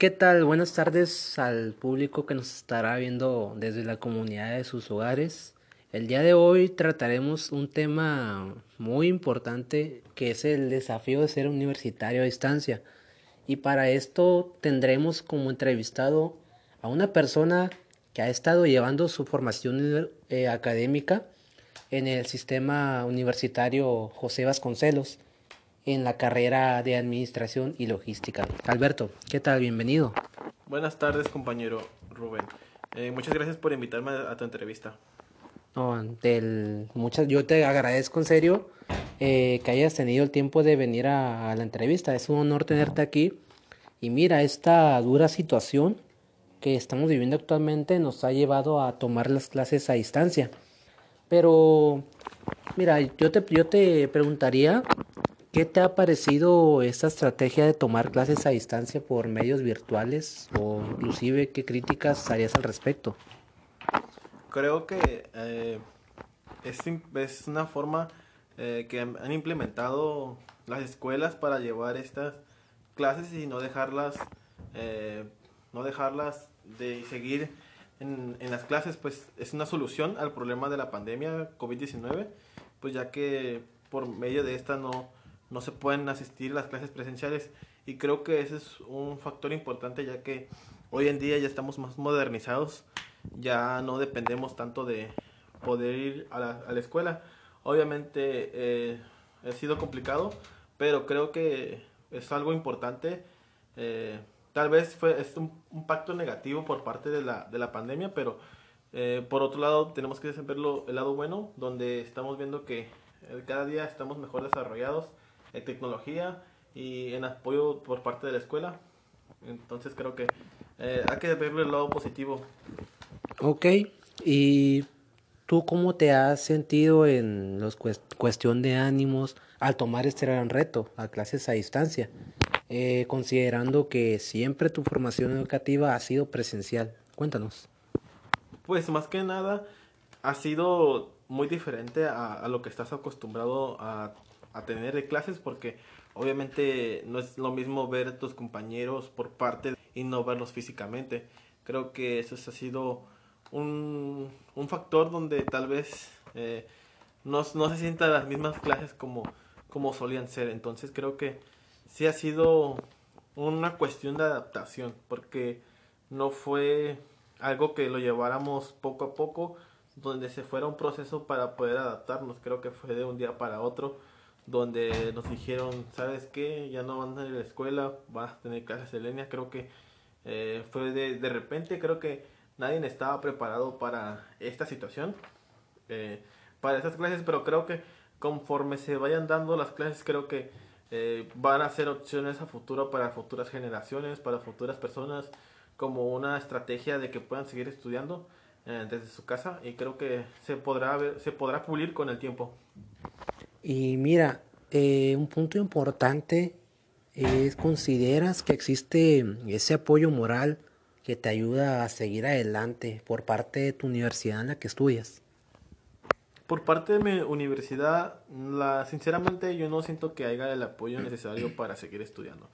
¿Qué tal? Buenas tardes al público que nos estará viendo desde la comunidad de sus hogares. El día de hoy trataremos un tema muy importante que es el desafío de ser universitario a distancia. Y para esto tendremos como entrevistado a una persona que ha estado llevando su formación eh, académica en el sistema universitario José Vasconcelos en la carrera de Administración y Logística. Alberto, ¿qué tal? Bienvenido. Buenas tardes, compañero Rubén. Eh, muchas gracias por invitarme a tu entrevista. No, del, muchas, yo te agradezco en serio eh, que hayas tenido el tiempo de venir a, a, la entrevista. Es un honor tenerte aquí. Y mira, esta dura situación que estamos viviendo actualmente nos ha llevado a tomar las clases a distancia. Pero, mira, yo te, yo te preguntaría ¿Qué te ha parecido esta estrategia de tomar clases a distancia por medios virtuales o inclusive qué críticas harías al respecto? Creo que eh, es, es, una forma eh, que han implementado las escuelas para llevar estas clases y no dejarlas, eh, no dejarlas de seguir en, en las clases, pues es una solución al problema de la pandemia COVID-19, pues ya que por medio de esta no no se pueden asistir las clases presenciales y creo que ese es un factor importante ya que hoy en día ya estamos más modernizados, ya no dependemos tanto de poder ir a la, a la escuela. Obviamente eh, ha sido complicado, pero creo que es algo importante. Eh, tal vez fue es un, un, pacto negativo por parte de la, de la pandemia, pero eh, por otro lado tenemos que verlo el lado bueno, donde estamos viendo que eh, cada día estamos mejor desarrollados en tecnología y en apoyo por parte de la escuela. Entonces creo que eh, hay que verlo el lado positivo. Ok, y tú cómo te has sentido en los cuestión de ánimos al tomar este gran reto a clases a distancia, eh, considerando que siempre tu formación educativa ha sido presencial. Cuéntanos. Pues más que nada ha sido muy diferente a, a lo que estás acostumbrado a a tener clases porque obviamente no es lo mismo ver tus compañeros por parte y no verlos físicamente. Creo que eso ha sido un, un factor donde tal vez eh, no, no, se sientan las mismas clases como, como solían ser. Entonces creo que sí ha sido una cuestión de adaptación porque no fue algo que lo lleváramos poco a poco, donde se fuera un proceso para poder adaptarnos. Creo que fue de un día para otro donde nos dijeron, ¿sabes qué? Ya no van a ir a la escuela, vas a tener clases en línea. Creo que eh, fue de, de repente, creo que nadie estaba preparado para esta situación, eh, para estas clases, pero creo que conforme se vayan dando las clases, creo que eh, van a ser opciones a futuro para futuras generaciones, para futuras personas, como una estrategia de que puedan seguir estudiando eh, desde su casa y creo que se podrá ver, se podrá pulir con el tiempo. Y mira, eh, un punto importante es, ¿consideras que existe ese apoyo moral que te ayuda a seguir adelante por parte de tu universidad en la que estudias? Por parte de mi universidad, la, sinceramente yo no siento que haya el apoyo necesario para seguir estudiando.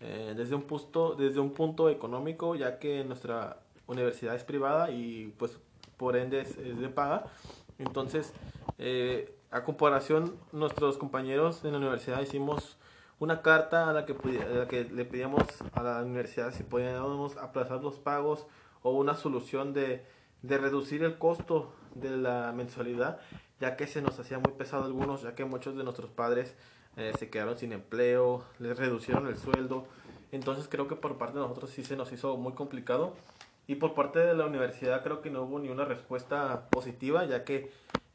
Eh, desde, un punto, desde un punto económico, ya que nuestra universidad es privada y pues por ende es, es de paga, entonces eh, a comparación, nuestros compañeros en la universidad hicimos una carta a la que, le pedíamos a la universidad si podíamos aplazar los pagos o una solución de, de reducir el costo de la mensualidad, ya que se nos hacía muy pesado a algunos, ya que muchos de nuestros padres eh, se quedaron sin empleo, les reducieron el sueldo. Entonces creo que por parte de nosotros sí se nos hizo muy complicado. Y por parte de la universidad creo que no hubo ni una respuesta positiva, ya que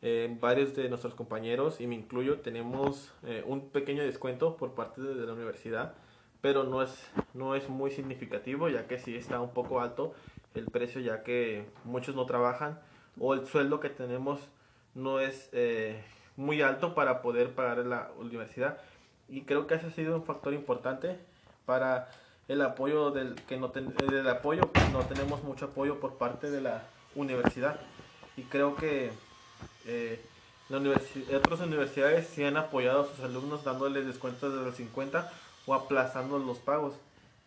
eh, varios de nuestros compañeros, y me incluyo, tenemos eh, un pequeño descuento por parte de, de, la universidad, pero no es, no es muy significativo, ya que sí está un poco alto el precio, ya que muchos no trabajan, o el sueldo que tenemos no es eh, muy alto para poder pagar la universidad. Y creo que ese ha sido un factor importante para el apoyo del que no ten, del apoyo no tenemos mucho apoyo por parte de la universidad y creo que eh, la universi otras universidades sí han apoyado a sus alumnos dándoles descuentos de los 50 o aplazando los pagos.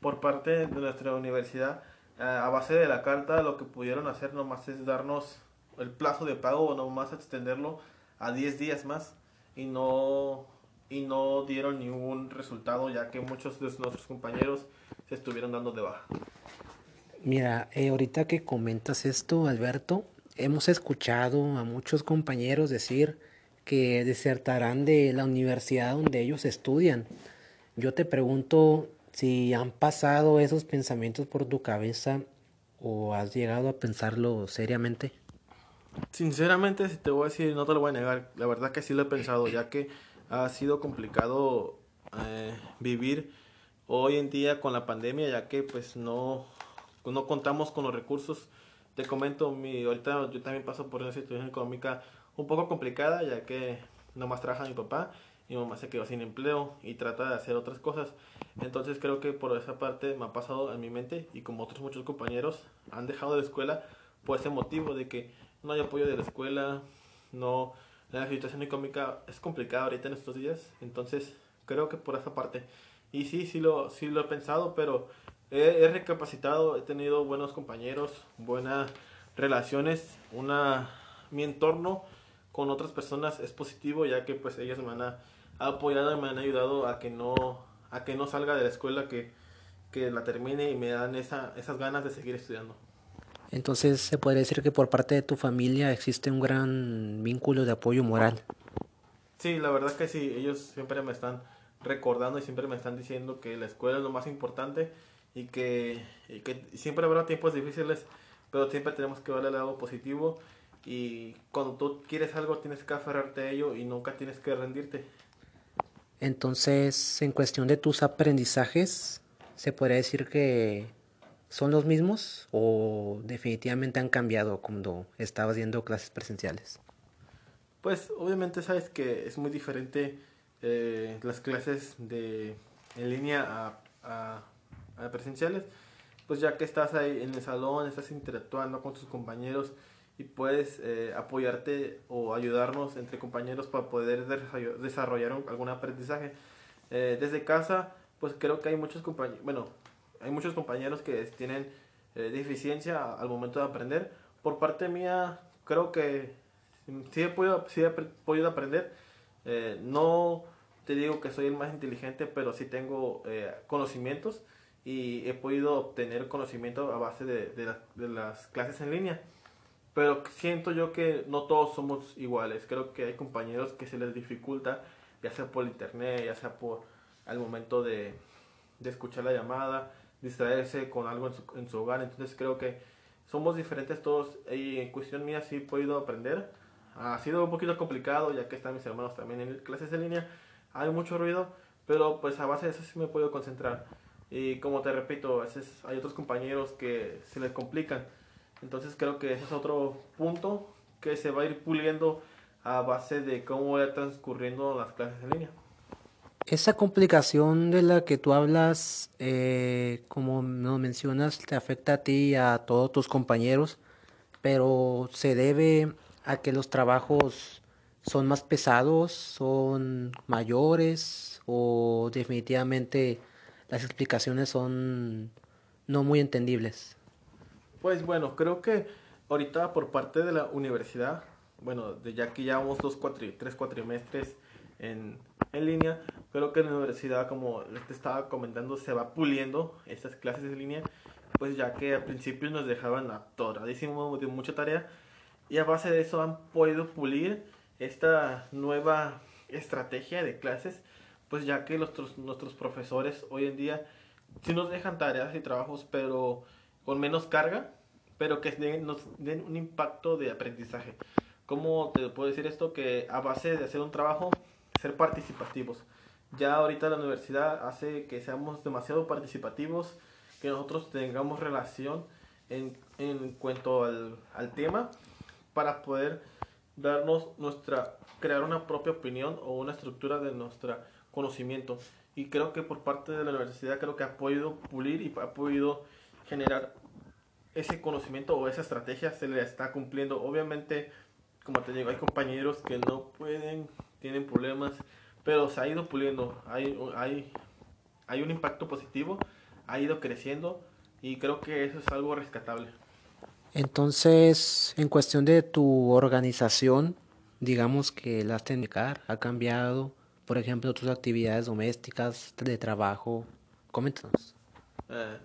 por parte de nuestra universidad, eh, a base de la carta, lo que pudieron hacer nomás es darnos el plazo de pago o nomás extenderlo a 10 días más y no, y no dieron ningún resultado ya que muchos de nuestros compañeros se estuvieron dando de baja. Mira, eh, ahorita que comentas esto, Alberto, hemos escuchado a muchos compañeros decir que desertarán de la universidad donde ellos estudian. Yo te pregunto si han pasado esos pensamientos por tu cabeza o has llegado a pensarlo seriamente. Sinceramente, si te voy a decir, no te lo voy a negar. La verdad que sí lo he pensado, ya que ha sido complicado eh, vivir hoy en día con la pandemia, ya que pues no, no contamos con los recursos. Te comento, mi, ahorita yo también paso por una situación económica un poco complicada, ya que nomás trabaja mi papá, mi mamá se quedó sin empleo y trata de hacer otras cosas. Entonces creo que por esa parte me ha pasado en mi mente y como otros muchos compañeros han dejado de la escuela por ese motivo de que no hay apoyo de la escuela, no la situación económica es complicada ahorita en estos días, entonces creo que por esa parte. Y sí, sí lo, sí lo he pensado, pero he, he recapacitado, he tenido buenos compañeros, buenas relaciones, una, mi entorno con otras personas es positivo ya que pues ellas me han apoyado y me han ayudado a que no, a que no salga de la escuela, que, que la termine y me dan esa, esas ganas de seguir estudiando. Entonces se puede decir que por parte de tu familia existe un gran vínculo de apoyo moral. Sí, la verdad que sí, ellos siempre me están recordando y siempre me están diciendo que la escuela es lo más importante y que, y que siempre habrá tiempos difíciles, pero siempre tenemos que verle el lado positivo y cuando tú quieres algo tienes que aferrarte a ello y nunca tienes que rendirte. Entonces, en cuestión de tus aprendizajes, se podría decir que son los mismos o definitivamente han cambiado cuando estabas viendo clases presenciales? Pues obviamente sabes que es muy diferente eh, las clases de en línea a, a, presenciales, pues ya que estás ahí en el salón, estás interactuando con tus compañeros y puedes eh, apoyarte o ayudarnos entre compañeros para poder desarrollar algún aprendizaje. Eh, desde casa, pues creo que hay muchos compañeros, bueno, hay muchos compañeros que tienen eh, deficiencia al momento de aprender. Por parte mía, creo que sí he podido, sí he podido aprender. No te digo que soy el más inteligente, pero sí tengo conocimientos y he podido obtener conocimiento a base de, de, de, las clases en línea. Pero siento yo que no todos somos iguales. Creo que hay compañeros que se les dificulta, ya sea por internet, ya sea por al momento de, de escuchar la llamada, distraerse con algo en su, en su hogar. Entonces creo que somos diferentes todos y en cuestión mía sí he podido aprender. Ha sido un poquito complicado ya que están mis hermanos también en clases en línea. Hay mucho ruido, pero pues a base de eso sí me he podido concentrar. Y como te repito, a veces hay otros compañeros que se les complican. Entonces creo que ese es otro punto que se va a ir puliendo a base de cómo va transcurriendo las clases en línea. Esa complicación de la que tú hablas, eh, como nos mencionas, te afecta a ti y a todos tus compañeros, pero se debe a que los trabajos son más pesados, son mayores o definitivamente las explicaciones son no muy entendibles. Pues bueno, creo que ahorita por parte de la universidad, bueno, de ya que llevamos dos tres cuatrimestres en, en línea, creo que la universidad, como te estaba comentando, se va puliendo estas clases en línea, pues ya que al principio nos dejaban atoradísimo de mucha tarea y a base de eso han podido pulir esta nueva estrategia de clases, pues ya que nuestros, nuestros profesores hoy en día sí nos dejan tareas y trabajos, pero con menos carga, pero que nos den un impacto de aprendizaje. ¿Cómo te puedo decir esto? Que a base de hacer un trabajo, ser participativos. Ya ahorita la universidad hace que seamos demasiado participativos, que nosotros tengamos relación en, en cuanto al, al tema para poder darnos nuestra, crear una propia opinión o una estructura de nuestro conocimiento. Y creo que por parte de la universidad creo que ha podido pulir y ha podido generar ese conocimiento o esa estrategia se le está cumpliendo. Obviamente, como te digo, hay compañeros que no pueden, tienen problemas pero se ha ido puliendo. Hay, hay, hay un impacto positivo ha ido creciendo y creo que eso es algo rescatable. Entonces, en cuestión de tu organización, digamos que la has ha cambiado, por ejemplo, tus actividades domésticas, de trabajo, coméntanos. Eh,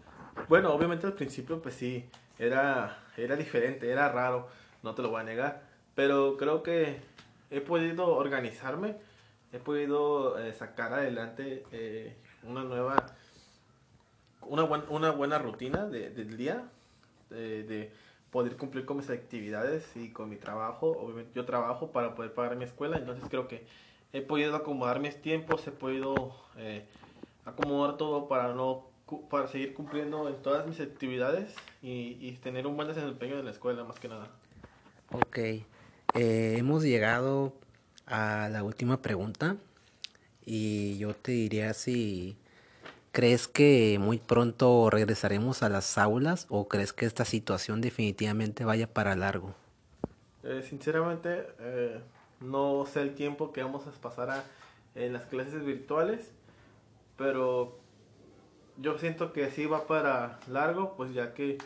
bueno, obviamente al principio pues sí, era, era diferente, era raro, no te lo voy a negar, pero creo que he podido organizarme, he podido eh, sacar adelante eh, una nueva, una, una buena rutina de, del día, de, poder cumplir con mis actividades y con mi trabajo. Obviamente yo trabajo para poder pagar mi escuela, entonces creo que he podido acomodar mis tiempos, he podido eh, acomodar todo para no para seguir cumpliendo en todas mis actividades y, y tener un buen desempeño en la escuela más que nada. Ok, eh, hemos llegado a la última pregunta y yo te diría si crees que muy pronto regresaremos a las aulas o crees que esta situación definitivamente vaya para largo. Eh, sinceramente, no sé el tiempo que vamos a pasar en las clases virtuales, pero yo siento que sí va para largo, pues ya que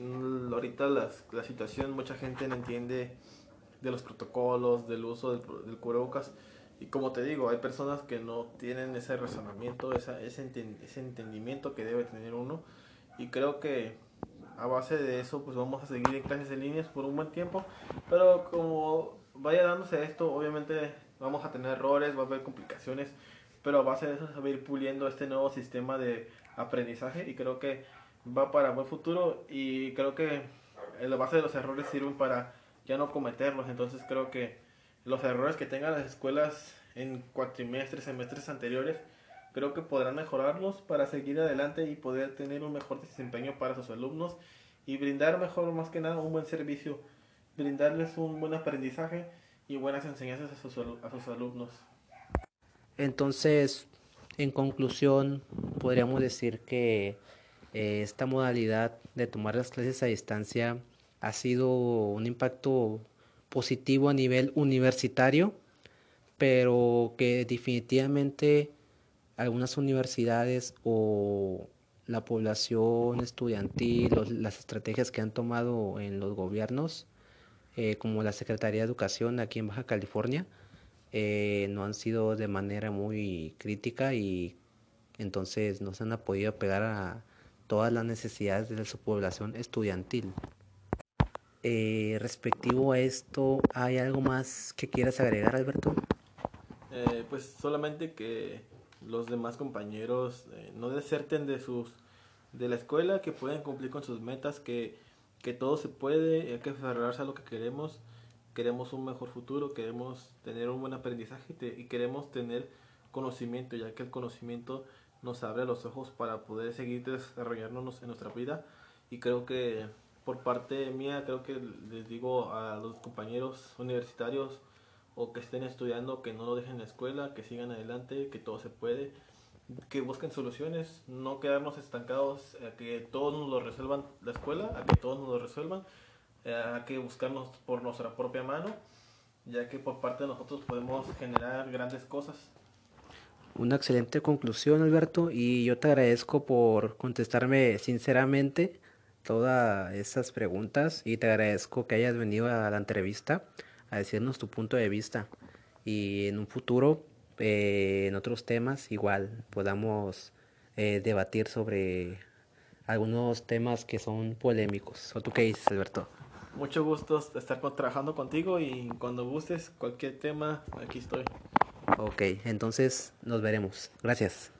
Mm, ahorita la situación, mucha gente no entiende de los protocolos, del uso del, del cubrebocas. Y como te digo, hay personas que no tienen ese razonamiento, ese entendimiento que debe tener uno. Y creo que a base de eso, pues vamos a seguir en clases en líneas por un buen tiempo. Pero como vaya dándose esto, obviamente vamos a tener errores, va a haber complicaciones. Pero a base de eso se va a ir puliendo este nuevo sistema de aprendizaje. Y creo que va para buen futuro y creo que la base de los errores sirven para ya no cometerlos. Entonces creo que los errores que tengan las escuelas en cuatrimestres, semestres anteriores, creo que podrán mejorarlos para seguir adelante y poder tener un mejor desempeño para sus alumnos y brindar mejor, más que nada, un buen servicio, brindarles un buen aprendizaje y buenas enseñanzas a sus, alumnos. Entonces, en conclusión, podríamos decir que eh, esta modalidad de tomar las clases a distancia ha sido un impacto positivo a nivel universitario, pero que definitivamente algunas universidades o la población estudiantil, las estrategias que han tomado en los gobiernos, eh, como la Secretaría de Educación aquí en Baja California, eh, no han sido de manera muy crítica y entonces no se han podido pegar a, todas las necesidades de su población estudiantil. Eh, respectivo a esto, ¿hay algo más que quieras agregar, Alberto? Eh, pues solamente que los demás compañeros eh, no deserten de sus de la escuela, que pueden cumplir con sus metas, que, que todo se puede, hay que aferrarse a lo que queremos, queremos un mejor futuro, queremos tener un buen aprendizaje y queremos tener conocimiento, ya que el conocimiento nos abre los ojos para poder seguir desarrollándonos en nuestra vida. Y creo que por parte mía creo que les digo a los compañeros universitarios o que estén estudiando que no lo dejen en la escuela, que sigan adelante, que todo se puede, que busquen soluciones, no quedarnos estancados a que todos nos lo resuelvan la escuela, a que todos nos lo resuelvan, eh, a que buscarnos por nuestra propia mano, ya que por parte de nosotros podemos generar grandes cosas. Una excelente conclusión, Alberto, y yo te agradezco por contestarme sinceramente todas esas preguntas y te agradezco que hayas venido a la entrevista a decirnos tu punto de vista y en un futuro eh, en otros temas igual podamos eh, debatir sobre algunos temas que son polémicos. ¿O tú qué dices, Alberto? Mucho gusto estar trabajando contigo y cuando gustes cualquier tema, aquí estoy. Ok, entonces nos veremos. Gracias.